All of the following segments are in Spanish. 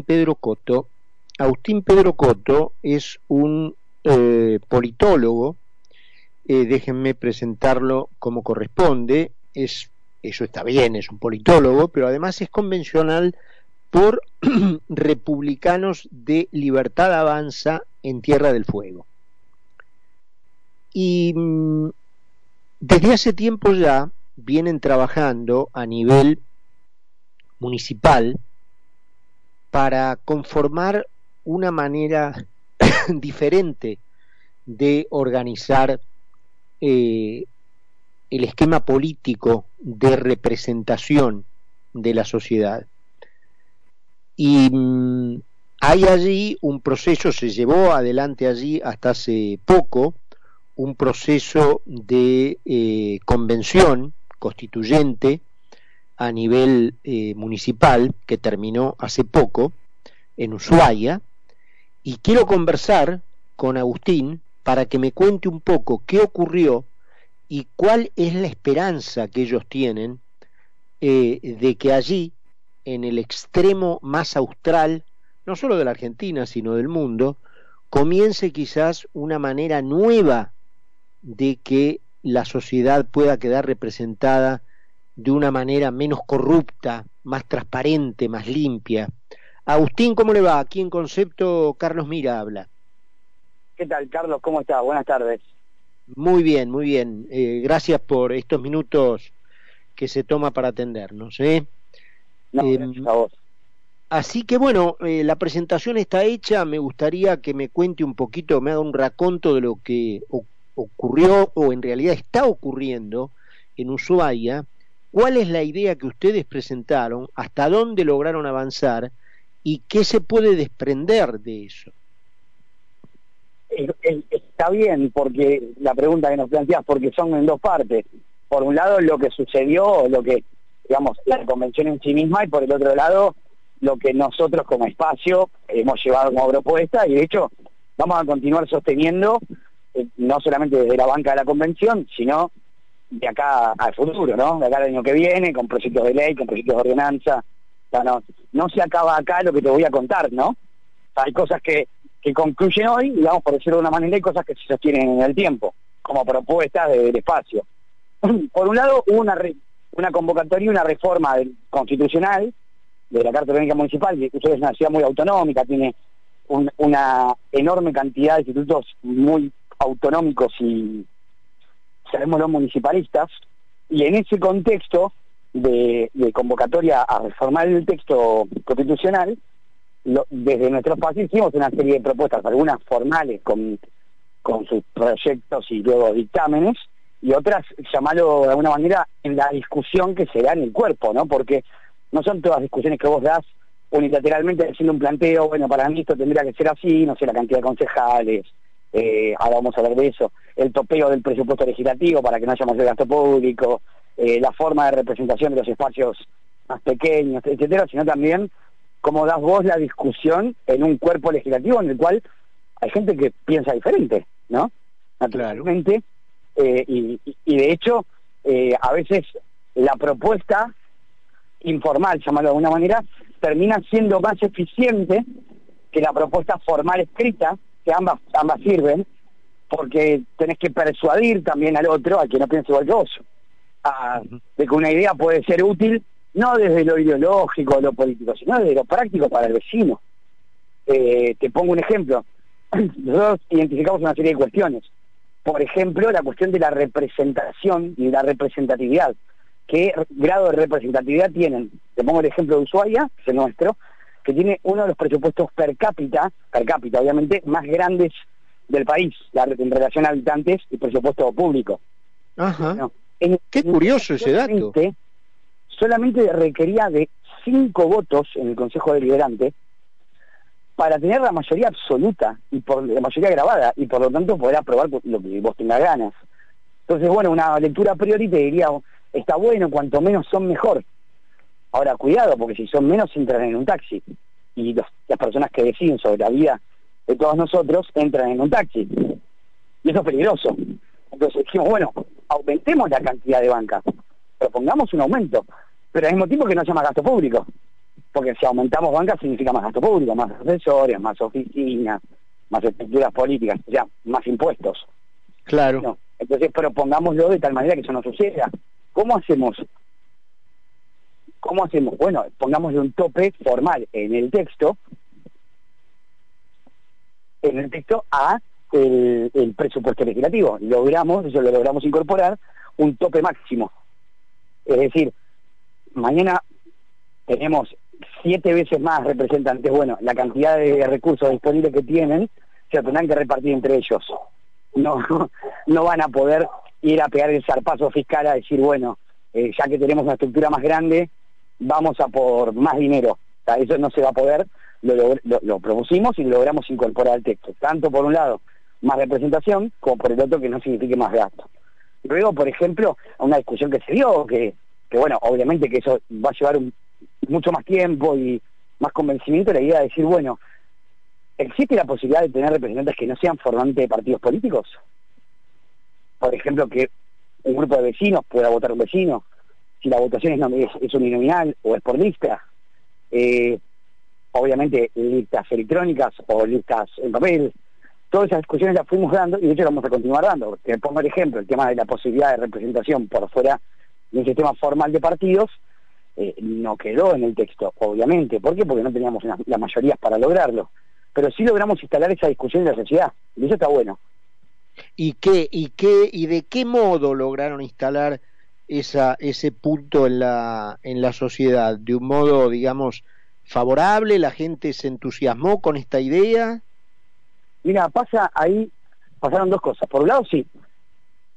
Pedro Coto. Agustín Pedro Coto es un eh, politólogo, eh, déjenme presentarlo como corresponde, es, eso está bien, es un politólogo, pero además es convencional por republicanos de Libertad Avanza en Tierra del Fuego. Y mm, desde hace tiempo ya vienen trabajando a nivel municipal para conformar una manera diferente de organizar eh, el esquema político de representación de la sociedad. Y mm, hay allí un proceso, se llevó adelante allí hasta hace poco, un proceso de eh, convención constituyente a nivel eh, municipal que terminó hace poco en Ushuaia y quiero conversar con Agustín para que me cuente un poco qué ocurrió y cuál es la esperanza que ellos tienen eh, de que allí, en el extremo más austral, no solo de la Argentina, sino del mundo, comience quizás una manera nueva de que la sociedad pueda quedar representada de una manera menos corrupta, más transparente, más limpia. Agustín, ¿cómo le va? Aquí en concepto Carlos Mira habla. ¿Qué tal, Carlos? ¿Cómo está? Buenas tardes. Muy bien, muy bien. Eh, gracias por estos minutos que se toma para atendernos. ¿eh? No, eh, a vos. Así que bueno, eh, la presentación está hecha. Me gustaría que me cuente un poquito, me haga un raconto de lo que ocurrió o en realidad está ocurriendo en Ushuaia, cuál es la idea que ustedes presentaron, hasta dónde lograron avanzar y qué se puede desprender de eso. Está bien, porque la pregunta que nos planteas, porque son en dos partes. Por un lado, lo que sucedió, lo que, digamos, la convención en sí misma, y por el otro lado, lo que nosotros como espacio hemos llevado como propuesta, y de hecho, vamos a continuar sosteniendo eh, no solamente desde la banca de la convención, sino de acá al futuro, ¿no? De acá al año que viene, con proyectos de ley, con proyectos de ordenanza. no, se acaba acá lo que te voy a contar, ¿no? hay cosas que, que concluyen hoy, digamos, por decirlo de una manera, hay cosas que se sostienen en el tiempo, como propuestas del espacio. por un lado, hubo una, una convocatoria y una reforma constitucional de la Carta Orgánica Municipal, que es una ciudad muy autonómica, tiene una enorme cantidad de institutos muy autonómicos y, sabemos los municipalistas, y en ese contexto de, convocatoria a reformar el texto constitucional, desde nuestro espacio hicimos una serie de propuestas, algunas formales con, con sus proyectos y luego dictámenes, y otras, llamarlo de alguna manera, en la discusión que se da en el cuerpo, ¿no? Porque no son todas discusiones que vos das unilateralmente haciendo un planteo, bueno, para mí esto tendría que ser así, no sé, la cantidad de concejales, eh, ahora vamos a hablar de eso, el topeo del presupuesto legislativo para que no haya más gasto público, eh, la forma de representación de los espacios más pequeños, etcétera, sino también cómo das vos la discusión en un cuerpo legislativo en el cual hay gente que piensa diferente, ¿no? Naturalmente, eh, y, y, de hecho, a veces la propuesta informal, llamarlo de alguna manera, termina siendo más eficiente que la propuesta formal escrita, que ambas, ambas sirven, porque tenés que persuadir también al otro, a que no piense igual que vos, de que una idea puede ser útil, no desde lo ideológico o lo político, sino desde lo práctico para el vecino. Eh, te pongo un ejemplo. Nosotros identificamos una serie de cuestiones. Por ejemplo, la cuestión de la representación y la representatividad. ¿Qué grado de representatividad tienen? Te pongo el ejemplo de Ushuaia, que es el nuestro, que tiene uno de los presupuestos per cápita, per cápita obviamente, más grandes del país, en relación a habitantes y presupuesto público. Ajá. Qué curioso ese dato. Solamente requería de cinco votos en el Consejo Deliberante para tener la mayoría absoluta y por la mayoría grabada y por lo tanto poder aprobar lo que vos tengas ganas. Entonces, bueno, una lectura a priori te diría, está bueno, cuanto menos son mejor. Ahora, cuidado, porque si son menos entran en un taxi. Y las personas que deciden sobre la vida de todos nosotros entran en un taxi. Y eso es peligroso. Entonces dijimos, bueno, aumentemos la cantidad de bancas, propongamos un aumento, pero al mismo tiempo que no haya más gasto público. porque si aumentamos bancas significa más gasto público, más asesores, más oficinas, más estructuras políticas, o sea, más impuestos. Claro. entonces propongámoslo de tal manera que eso no suceda. ¿Cómo hacemos? ¿Cómo hacemos? Bueno, pongámosle un tope formal en el texto, en el texto a el, presupuesto legislativo. Logramos, eso lo logramos incorporar, un tope máximo. Es decir, mañana tenemos siete veces más representantes. Bueno, la cantidad de recursos disponibles que tienen se tendrán que repartir entre ellos. No, no van a poder ir a pegar el zarpazo fiscal a decir, bueno, eh, ya que tenemos una estructura más grande, vamos a por más dinero. eso no se va a poder, lo, lo, propusimos y lo logramos incorporar al texto. Tanto por un lado, más representación, como por el otro que no signifique más gasto. Luego, por ejemplo, una discusión que se dio, que, que bueno, obviamente que eso va a llevar un, mucho más tiempo y más convencimiento, la idea de decir, bueno, ¿existe la posibilidad de tener representantes que no sean formalmente de partidos políticos? Por ejemplo, que un grupo de vecinos pueda votar un vecino, si la votación es, es, uninominal o es por lista. Eh, obviamente listas electrónicas o listas en papel, todas esas discusiones las fuimos dando y de hecho las vamos a continuar dando. Te pongo el ejemplo, el tema de la posibilidad de representación por fuera de un sistema formal de partidos, eh, no quedó en el texto, obviamente. ¿Por qué? Porque no teníamos las mayorías para lograrlo. Pero sí logramos instalar esa discusión en la sociedad, y eso está bueno. ¿Y qué, y qué, y de qué modo lograron instalar esa, ese punto en la, en la sociedad? ¿De un modo, digamos, favorable? ¿La gente se entusiasmó con esta idea? Mira, pasa ahí, pasaron dos cosas. Por un lado, sí,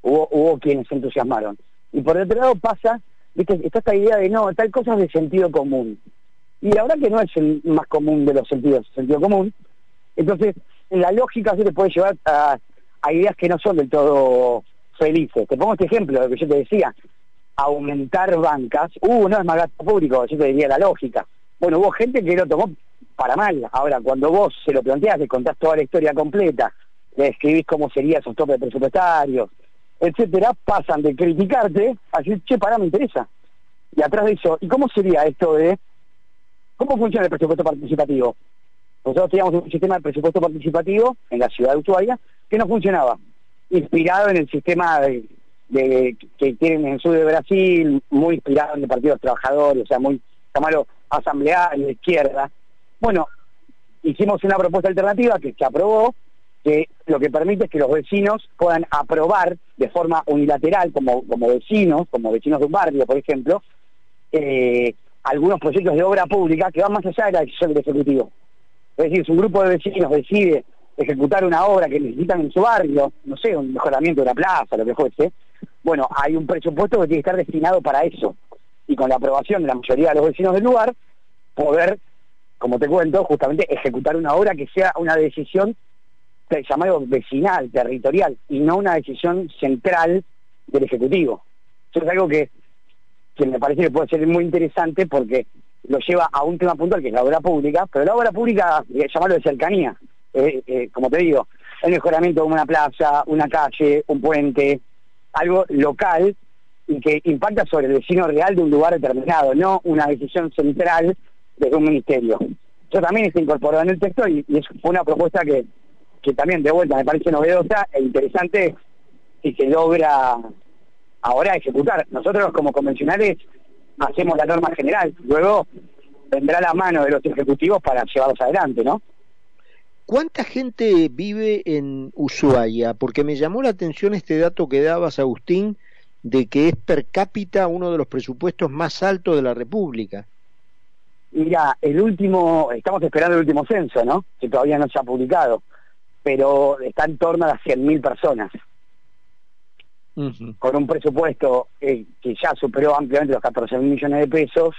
hubo, hubo quienes se entusiasmaron. Y por otro lado pasa, viste, está esta idea de no, tal cosa es de sentido común. Y la verdad que no es el más común de los sentidos, sentido común. Entonces, la lógica se te puede llevar a, ideas que no son del todo felices. Te pongo este ejemplo, lo que yo te decía, aumentar bancas, uh, no es más gasto público, yo te diría la lógica. Bueno, hubo gente que lo tomó para mal. Ahora, cuando vos se lo planteas, le contás toda la historia completa, le escribís cómo serían esos topes presupuestarios, etcétera, pasan de criticarte a decir, che, pará, me interesa. Y atrás de eso, ¿y cómo sería esto de cómo funciona el presupuesto participativo? Nosotros teníamos un sistema de presupuesto participativo en la ciudad de Ushuaia que no funcionaba, inspirado en el sistema de, que tienen en el sur de Brasil, muy inspirado en el Partido de los Trabajadores, o sea, muy, llamarlo asambleario, de izquierda, bueno, hicimos una propuesta alternativa que se aprobó, que lo que permite es que los vecinos puedan aprobar de forma unilateral, como, como vecinos, como vecinos de un barrio, por ejemplo, eh, algunos proyectos de obra pública que van más allá de la decisión del Ejecutivo. Es decir, si un grupo de vecinos decide ejecutar una obra que necesitan en su barrio, no sé, un mejoramiento de la plaza, lo que fuese, bueno, hay un presupuesto que tiene que estar destinado para eso. Y con la aprobación de la mayoría de los vecinos del lugar, poder como te cuento, justamente ejecutar una obra que sea una decisión llamado vecinal, territorial, y no una decisión central del Ejecutivo. Eso es algo que, que me parece que puede ser muy interesante porque lo lleva a un tema puntual que es la obra pública, pero la obra pública, llamarlo de cercanía, eh, eh, como te digo, el mejoramiento de una plaza, una calle, un puente, algo local y que impacta sobre el vecino real de un lugar determinado, no una decisión central desde un ministerio. Yo también está incorporado en el texto y, es una propuesta que, que también de vuelta me parece novedosa e interesante y se logra ahora ejecutar. Nosotros como convencionales hacemos la norma general, luego vendrá la mano de los ejecutivos para llevarlos adelante, ¿no? ¿Cuánta gente vive en Ushuaia? Porque me llamó la atención este dato que dabas, Agustín, de que es per cápita uno de los presupuestos más altos de la República. Mira, el último, estamos esperando el último censo, ¿no? Que todavía no se ha publicado, pero está en torno a las 100.000 personas. Con un presupuesto eh, que ya superó ampliamente los 14.000 millones de pesos,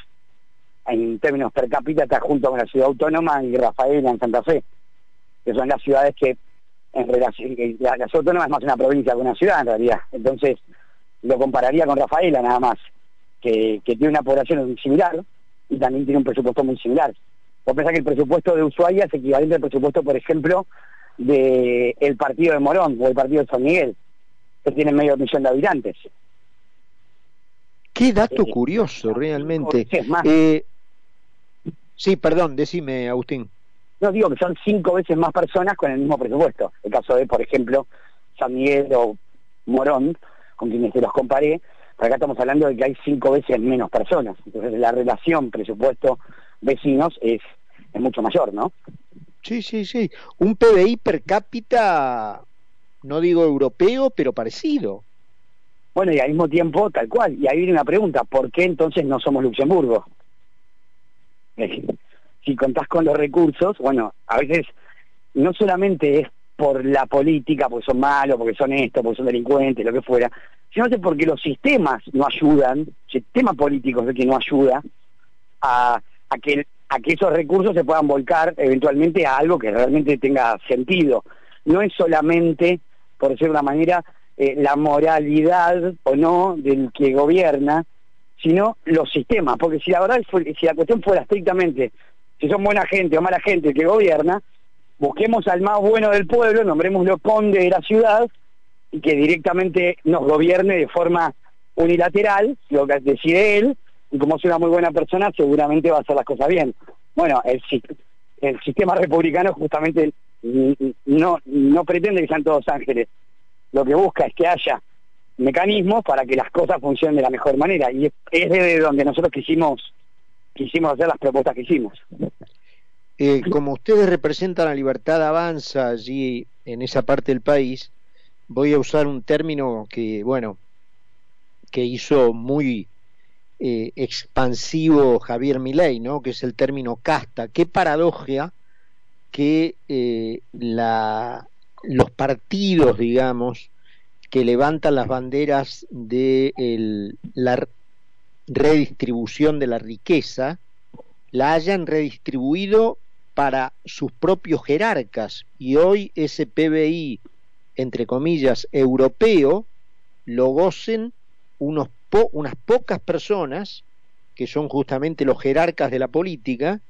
en términos per cápita está junto con la ciudad autónoma y Rafaela en Santa Fe, que son las ciudades que en relación, la, ciudad autónoma es más una provincia que una ciudad en realidad, entonces lo compararía con Rafaela nada más, que, que tiene una población similar, y también tiene un presupuesto muy similar. Vos pensás que el presupuesto de Ushuaia es equivalente al presupuesto, por ejemplo, del el partido de Morón o el partido de San Miguel, que tiene medio millón de habitantes. Qué dato eh, curioso, realmente. Eh, Sí, perdón, decime, Agustín. No, digo que son cinco veces más personas con el mismo presupuesto. El caso de, por ejemplo, San Miguel o Morón, con quienes se los comparé, acá estamos hablando de que hay cinco veces menos personas. Entonces la relación presupuesto-vecinos es, es mucho mayor, ¿no? Sí, sí, sí. Un PBI per cápita, no digo europeo, pero parecido. Bueno, y al mismo tiempo, tal cual. Y ahí viene una pregunta, ¿por qué entonces no somos Luxemburgo? Si contás con los recursos, bueno, a veces no solamente es por la política, porque son malos, porque son esto, porque son delincuentes, lo que fuera, sino que porque los sistemas no ayudan, el sistema político es el que no ayuda a, a, que, a que esos recursos se puedan volcar eventualmente a algo que realmente tenga sentido. No es solamente, por decir de una manera, eh, la moralidad o no del que gobierna, sino los sistemas, porque si la verdad, si la cuestión fuera estrictamente si son buena gente o mala gente que gobierna, busquemos al más bueno del pueblo, nombrémoslo conde de la ciudad y que directamente nos gobierne de forma unilateral, lo que decide él, y como es una muy buena persona, seguramente va a hacer las cosas bien. Bueno, el, el sistema republicano justamente no, no pretende que sean todos ángeles. Lo que busca es que haya mecanismos para que las cosas funcionen de la mejor manera. Y es desde donde nosotros quisimos, quisimos hacer las propuestas que hicimos. Eh, como ustedes representan a Libertad Avanza allí en esa parte del país, voy a usar un término que, bueno, que hizo muy eh, expansivo Javier Milei, ¿no? Que es el término casta. Qué paradoja que eh, los partidos, digamos, que levantan las banderas de la redistribución de la riqueza, la hayan redistribuido para sus propios jerarcas y hoy ese PBI, entre comillas, europeo, lo gocen unos unas pocas personas, que son justamente los jerarcas de la política,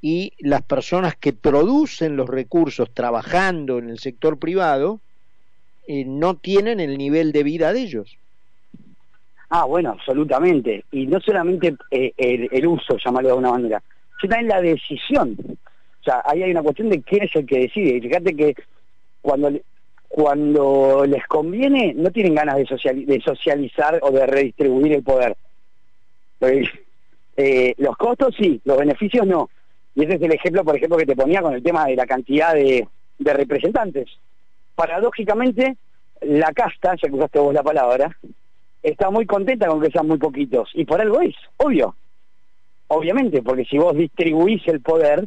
y las personas que producen los recursos trabajando en el sector privado, eh, no tienen el nivel de vida de ellos. Ah, bueno, absolutamente. Y no solamente eh, el, uso, llamarlo de alguna manera, sino también la decisión. O sea, ahí hay una cuestión de quién es el que decide. Y fíjate que cuando, cuando les conviene, no tienen ganas de, de socializar o de redistribuir el poder. Eh, los costos sí, los beneficios no. Y ese es el ejemplo, por ejemplo, que te ponía con el tema de la cantidad de, de representantes. Paradójicamente, la casta, ya que usaste vos la palabra, está muy contenta con que sean muy poquitos. Y por algo es, obvio. Obviamente, porque si vos distribuís el poder,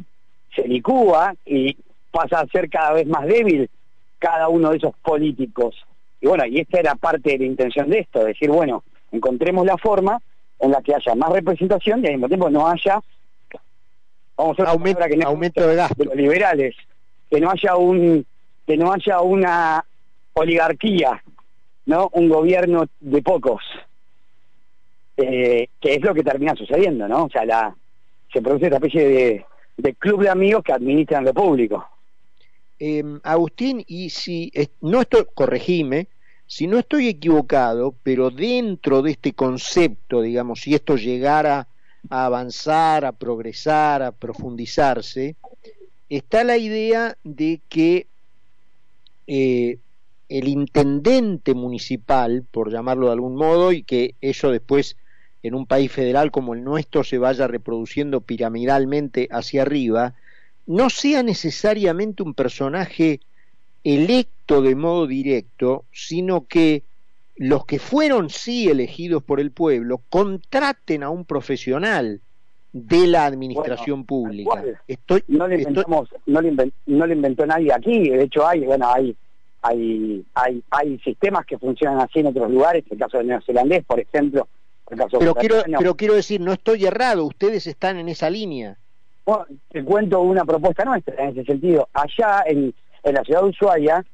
se licúa y pasa a ser cada vez más débil cada uno de esos políticos. Y bueno, y esta era parte de la intención de esto, decir, bueno, encontremos la forma en la que haya más representación y al mismo tiempo no haya vamos a aumento, que aumento de gasto de los liberales, que no haya un que no haya una oligarquía, ¿no? Un gobierno de pocos. Eh, que es lo que termina sucediendo, ¿no? O sea, la se produce esta especie de club de amigos que administran lo público. Eh, Agustín, y si no estoy, corregime, si no estoy equivocado, pero dentro de este concepto, digamos, si esto llegara a avanzar, a progresar, a profundizarse, está la idea de que eh, el intendente municipal, por llamarlo de algún modo, y que eso después en un país federal como el nuestro se vaya reproduciendo piramidalmente hacia arriba, no sea necesariamente un personaje electo de modo directo, sino que los que fueron sí elegidos por el pueblo contraten a un profesional de la administración pública. Estoy, no, le inventamos, no, le no, le inventó nadie aquí, de hecho hay, bueno, hay, hay, hay, hay sistemas que funcionan así en otros lugares, el caso del neozelandés, por ejemplo, pero quiero, pero quiero decir, no estoy errado, ustedes están en esa línea. Bueno, te cuento una propuesta nuestra en ese sentido. Allá en, la ciudad de Ushuaia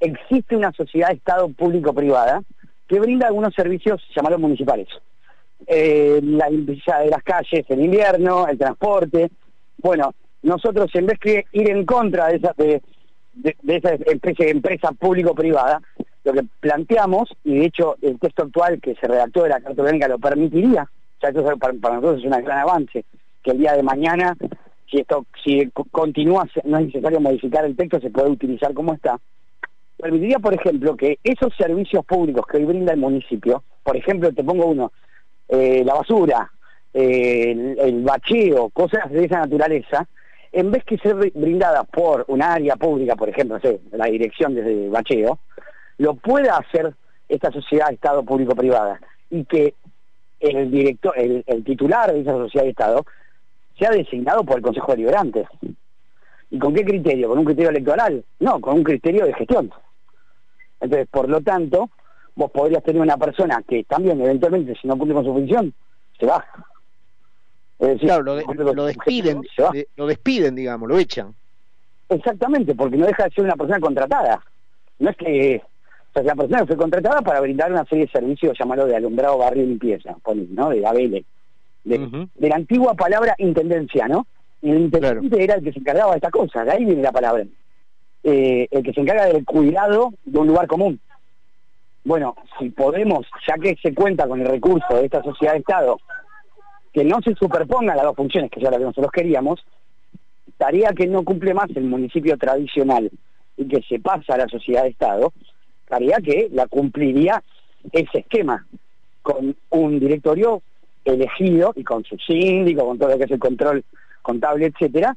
existe una sociedad de Estado público-privada que brinda algunos servicios llamados municipales. Eh, la limpieza de las calles en invierno, el transporte. Bueno, nosotros en vez de ir en contra de esa, de, de esa especie de empresa público-privada, lo que planteamos, y de hecho el texto actual que se redactó de la Carta Orgánica lo permitiría, sea, eso para, nosotros es un gran avance, que el día de mañana, si esto si continúa, no es necesario modificar el texto, se puede utilizar como está. Permitiría, por ejemplo, que esos servicios públicos que hoy brinda el municipio, por ejemplo, te pongo uno, eh, la basura, eh, el, bacheo, cosas de esa naturaleza, en vez que ser brindada por una área pública, por ejemplo, la dirección desde bacheo, lo pueda hacer esta sociedad Estado público-privada y que el director, el, titular de esa sociedad de Estado sea designado por el Consejo Deliberante. ¿Y con qué criterio? ¿Con un criterio electoral? No, con un criterio de gestión. Entonces, por lo tanto, vos podrías tener una persona que también, eventualmente, si no cumple con su función, se va. Claro, lo, despiden, lo despiden, digamos, lo echan. Exactamente, porque no deja de ser una persona contratada. No es que la persona fue contratada para brindar una serie de servicios llamados de alumbrado, barrio y limpieza, ¿no? De Gabele. De, de, la antigua palabra intendencia, ¿no? el intendente era el que se encargaba de esta cosa, de ahí viene la palabra. Eh, el que se encarga del cuidado de un lugar común. Bueno, si podemos, ya que se cuenta con el recurso de esta sociedad de Estado, que no se superpongan las dos funciones, que ya lo que nosotros queríamos, tarea que no cumple más el municipio tradicional y que se pasa a la sociedad de Estado, tarea que la cumpliría ese esquema, con un directorio elegido y con su síndico, con todo lo que es el control contable, etcétera,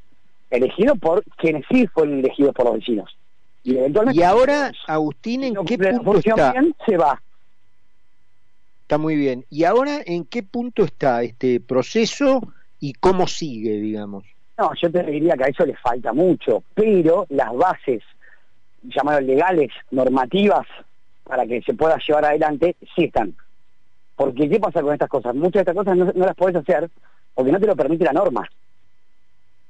elegido por quienes sí fueron elegidos por los vecinos. Y, eventualmente, y ahora, Agustín, ¿en qué punto está? se va. Está muy bien. ¿Y ahora en qué punto está este proceso y cómo sigue, digamos? No, yo te diría que a eso le falta mucho, pero las bases llamadas legales, normativas, para que se pueda llevar adelante, sí están. Porque ¿qué pasa con estas cosas? Muchas de estas cosas no, las podés hacer porque no te lo permite la norma.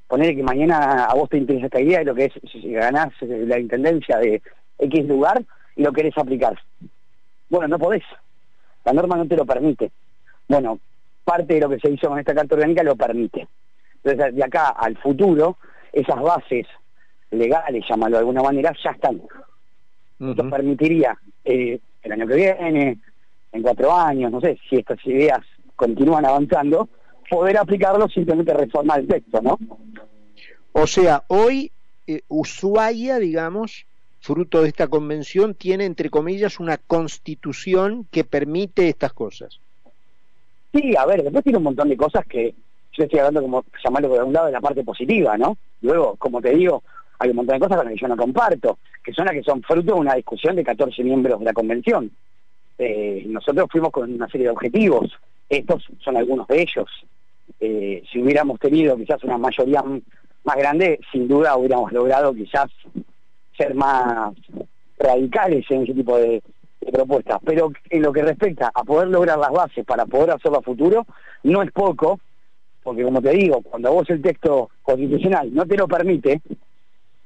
Poner que mañana a vos te interesa esta idea de lo que es si ganás la intendencia de X lugar y lo querés aplicar. Bueno, no podés. La norma no te lo permite. Bueno, parte de lo que se hizo con esta carta orgánica lo permite. Entonces, de acá al futuro, esas bases legales, llamarlo de alguna manera, ya están. Esto permitiría eh, el año que viene, en cuatro años, no sé, si estas ideas continúan avanzando, poder aplicarlo simplemente reformar el texto, ¿no? O sea, hoy eh, Ushuaia, digamos, fruto de esta convención, tiene, entre comillas, una constitución que permite estas cosas. Sí, a ver, después tiene un montón de cosas que yo estoy hablando como llamarlo por un lado de la parte positiva, ¿no? Luego, como te digo, hay un montón de cosas con las que yo no comparto, que son las que son fruto de una discusión de 14 miembros de la convención. Eh, nosotros fuimos con una serie de objetivos, estos son algunos de ellos. Eh, si hubiéramos tenido quizás una mayoría más grande, sin duda hubiéramos logrado quizás ser más radicales en ese tipo de, propuestas. Pero en lo que respecta a poder lograr las bases para poder hacerlo a futuro, no es poco, porque como te digo, cuando vos el texto constitucional no te lo permite,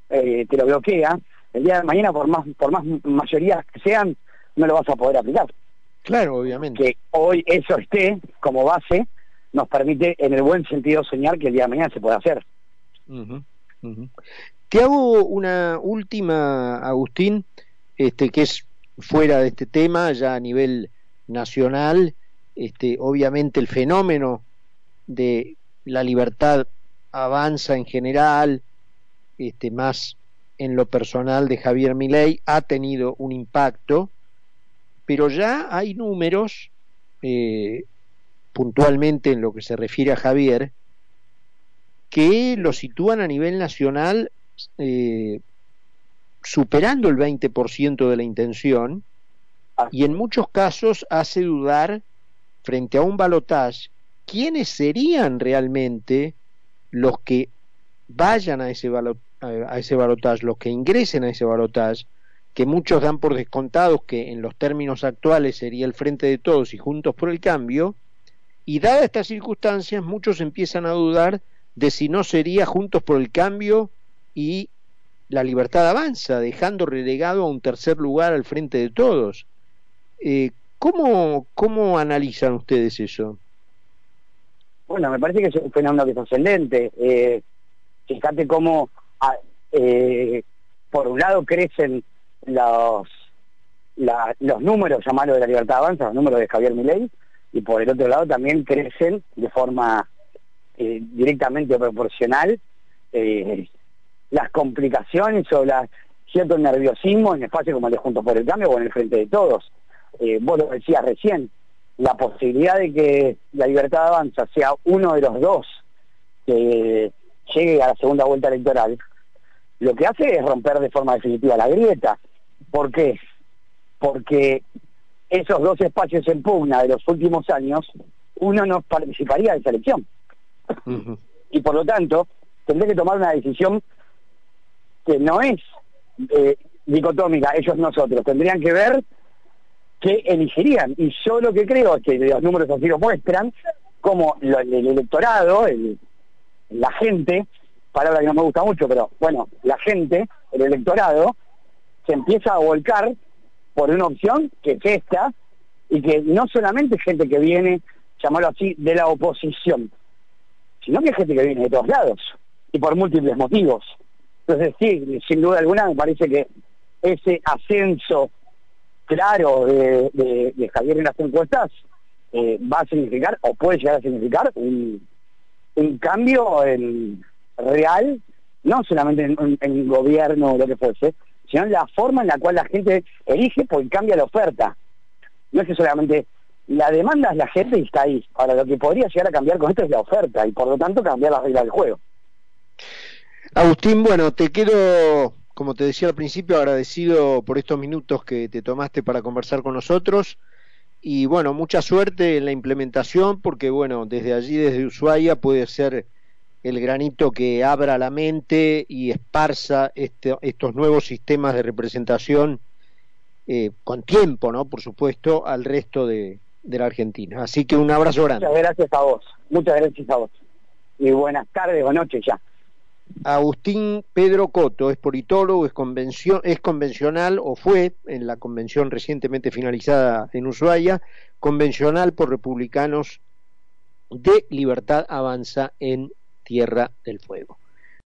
eh, te lo bloquea, el día de mañana, por más, por más mayorías que sean, no lo vas a poder aplicar. Claro, obviamente. Que hoy eso esté como base nos permite, en el buen sentido, soñar que el día de mañana se puede hacer. Te hago una última, Agustín, este, que es fuera de este tema, ya a nivel nacional, este, obviamente el fenómeno de la libertad avanza en general, este, más en lo personal de Javier Milei ha tenido un impacto, pero ya hay números, eh, puntualmente en lo que se refiere a Javier, que lo sitúan a nivel nacional eh, superando el 20% de la intención y en muchos casos hace dudar frente a un balotaje quiénes serían realmente los que vayan a ese, a ese balotaje, los que ingresen a ese balotaje, que muchos dan por descontados que en los términos actuales sería el frente de todos y juntos por el cambio, y dadas estas circunstancias muchos empiezan a dudar de si no sería juntos por el cambio y la libertad avanza, dejando relegado a un tercer lugar al frente de todos. Eh, ¿cómo, ¿Cómo analizan ustedes eso? Bueno, me parece que es un fenómeno que es ascendente. Eh, fíjate cómo, ah, eh, por un lado, crecen los, los números, llamados de la libertad avanza, los números de Javier Milei, y por el otro lado también crecen de forma eh, directamente proporcional eh, las complicaciones o cierto nerviosismo en espacios como el de Juntos por el Cambio o en el Frente de Todos. Eh, vos lo decías recién, la posibilidad de que la libertad avanza sea uno de los dos que llegue a la segunda vuelta electoral, lo que hace es romper de forma definitiva la grieta. ¿Por qué? Porque esos dos espacios en pugna de los últimos años, uno no participaría de esa elección. Y por lo tanto, tendré que tomar una decisión que no es eh, dicotómica, ellos nosotros. Tendrían que ver qué elegirían. Y yo lo que creo es que los números así lo muestran, como el, electorado, el, la gente, palabra que no me gusta mucho, pero bueno, la gente, el electorado, se empieza a volcar por una opción que es esta, y que no solamente gente que viene, llamarlo así, de la oposición, sino que gente que viene de todos lados, y por múltiples motivos. Entonces sí, sin duda alguna me parece que ese ascenso claro de, Javier en las encuestas eh, va a significar, o puede llegar a significar, un, un cambio en real, no solamente en, el gobierno o lo que fuese, sino en la forma en la cual la gente elige porque cambia la oferta. No es que solamente la demanda es la gente y está ahí. Ahora, lo que podría llegar a cambiar con esto es la oferta y por lo tanto cambiar las reglas del juego. Agustín, bueno, te quiero, como te decía al principio, agradecido por estos minutos que te tomaste para conversar con nosotros y bueno, mucha suerte en la implementación porque bueno, desde allí, desde Ushuaia, puede ser el granito que abra la mente y esparza este, estos nuevos sistemas de representación eh, con tiempo, ¿no? Por supuesto, al resto de, de la Argentina. Así que un abrazo grande. Muchas gracias a vos, muchas gracias a vos. Y buenas tardes o noches ya. Agustín Pedro Coto es politólogo, es, convención, es convencional o fue en la convención recientemente finalizada en Ushuaia, convencional por republicanos de Libertad Avanza en Tierra del Fuego.